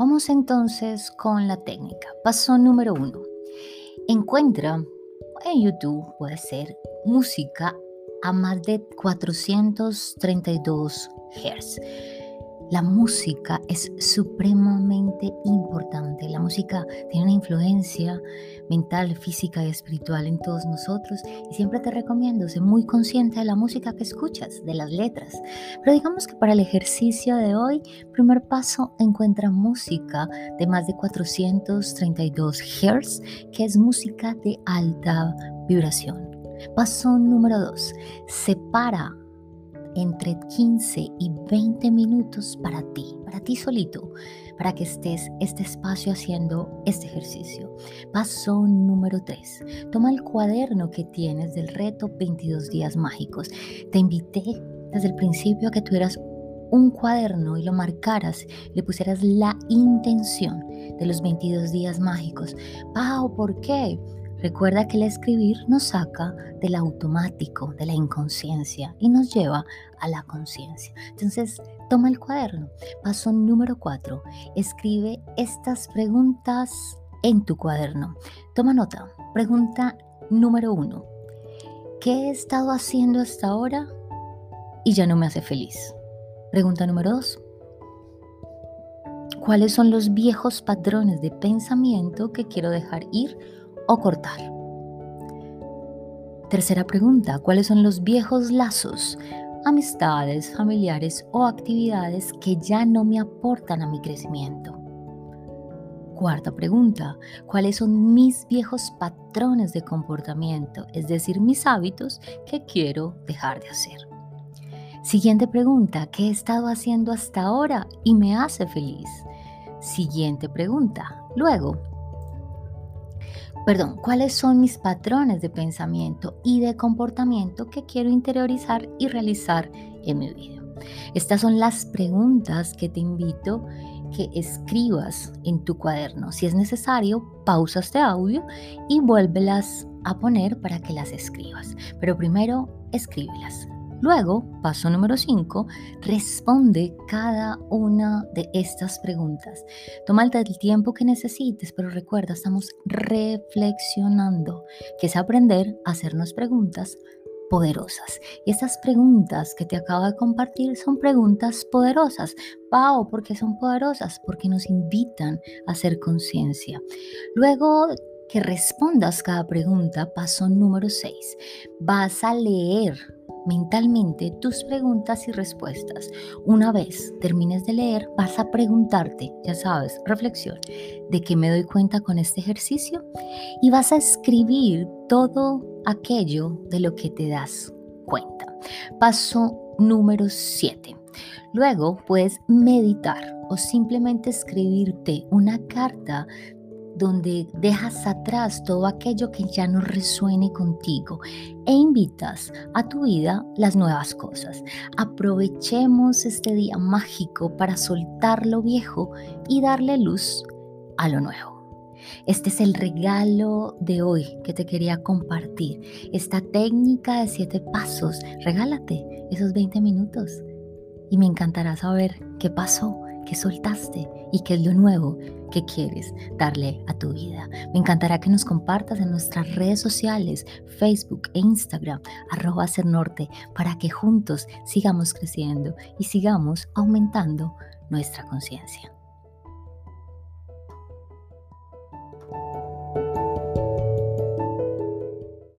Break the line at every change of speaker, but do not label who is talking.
Vamos entonces con la técnica. Paso número uno. Encuentra en YouTube, puede ser, música a más de 432 Hz. La música es supremamente importante. La música tiene una influencia mental, física y espiritual en todos nosotros y siempre te recomiendo ser muy consciente de la música que escuchas, de las letras. Pero digamos que para el ejercicio de hoy, primer paso, encuentra música de más de 432 Hz, que es música de alta vibración. Paso número 2. Separa entre 15 y 20 minutos para ti, para ti solito, para que estés este espacio haciendo este ejercicio. Paso número 3. Toma el cuaderno que tienes del reto 22 días mágicos. Te invité desde el principio a que tuvieras un cuaderno y lo marcaras, le pusieras la intención de los 22 días mágicos. Pau, ¿por qué? Recuerda que el escribir nos saca del automático, de la inconsciencia y nos lleva a la conciencia. Entonces, toma el cuaderno. Paso número cuatro. Escribe estas preguntas en tu cuaderno. Toma nota. Pregunta número uno. ¿Qué he estado haciendo hasta ahora y ya no me hace feliz? Pregunta número dos. ¿Cuáles son los viejos patrones de pensamiento que quiero dejar ir o cortar. Tercera pregunta, ¿cuáles son los viejos lazos, amistades, familiares o actividades que ya no me aportan a mi crecimiento? Cuarta pregunta, ¿cuáles son mis viejos patrones de comportamiento, es decir, mis hábitos que quiero dejar de hacer? Siguiente pregunta, ¿qué he estado haciendo hasta ahora y me hace feliz? Siguiente pregunta, luego, perdón, cuáles son mis patrones de pensamiento y de comportamiento que quiero interiorizar y realizar en mi vida. Estas son las preguntas que te invito que escribas en tu cuaderno. Si es necesario, pausa este audio y vuélvelas a poner para que las escribas. Pero primero, escríbelas. Luego, paso número 5, responde cada una de estas preguntas. Toma el tiempo que necesites, pero recuerda, estamos reflexionando, que es aprender a hacernos preguntas poderosas. Y estas preguntas que te acabo de compartir son preguntas poderosas. Pau, ¿por qué son poderosas? Porque nos invitan a hacer conciencia. Luego que respondas cada pregunta, paso número 6. Vas a leer mentalmente tus preguntas y respuestas. Una vez termines de leer, vas a preguntarte, ya sabes, reflexión, ¿de qué me doy cuenta con este ejercicio? Y vas a escribir todo aquello de lo que te das cuenta. Paso número 7. Luego puedes meditar o simplemente escribirte una carta donde dejas atrás todo aquello que ya no resuene contigo e invitas a tu vida las nuevas cosas. Aprovechemos este día mágico para soltar lo viejo y darle luz a lo nuevo. Este es el regalo de hoy que te quería compartir. Esta técnica de siete pasos. Regálate esos 20 minutos y me encantará saber qué pasó que soltaste y qué es lo nuevo que quieres darle a tu vida. Me encantará que nos compartas en nuestras redes sociales, Facebook e Instagram, arroba norte, para que juntos sigamos creciendo y sigamos aumentando nuestra conciencia.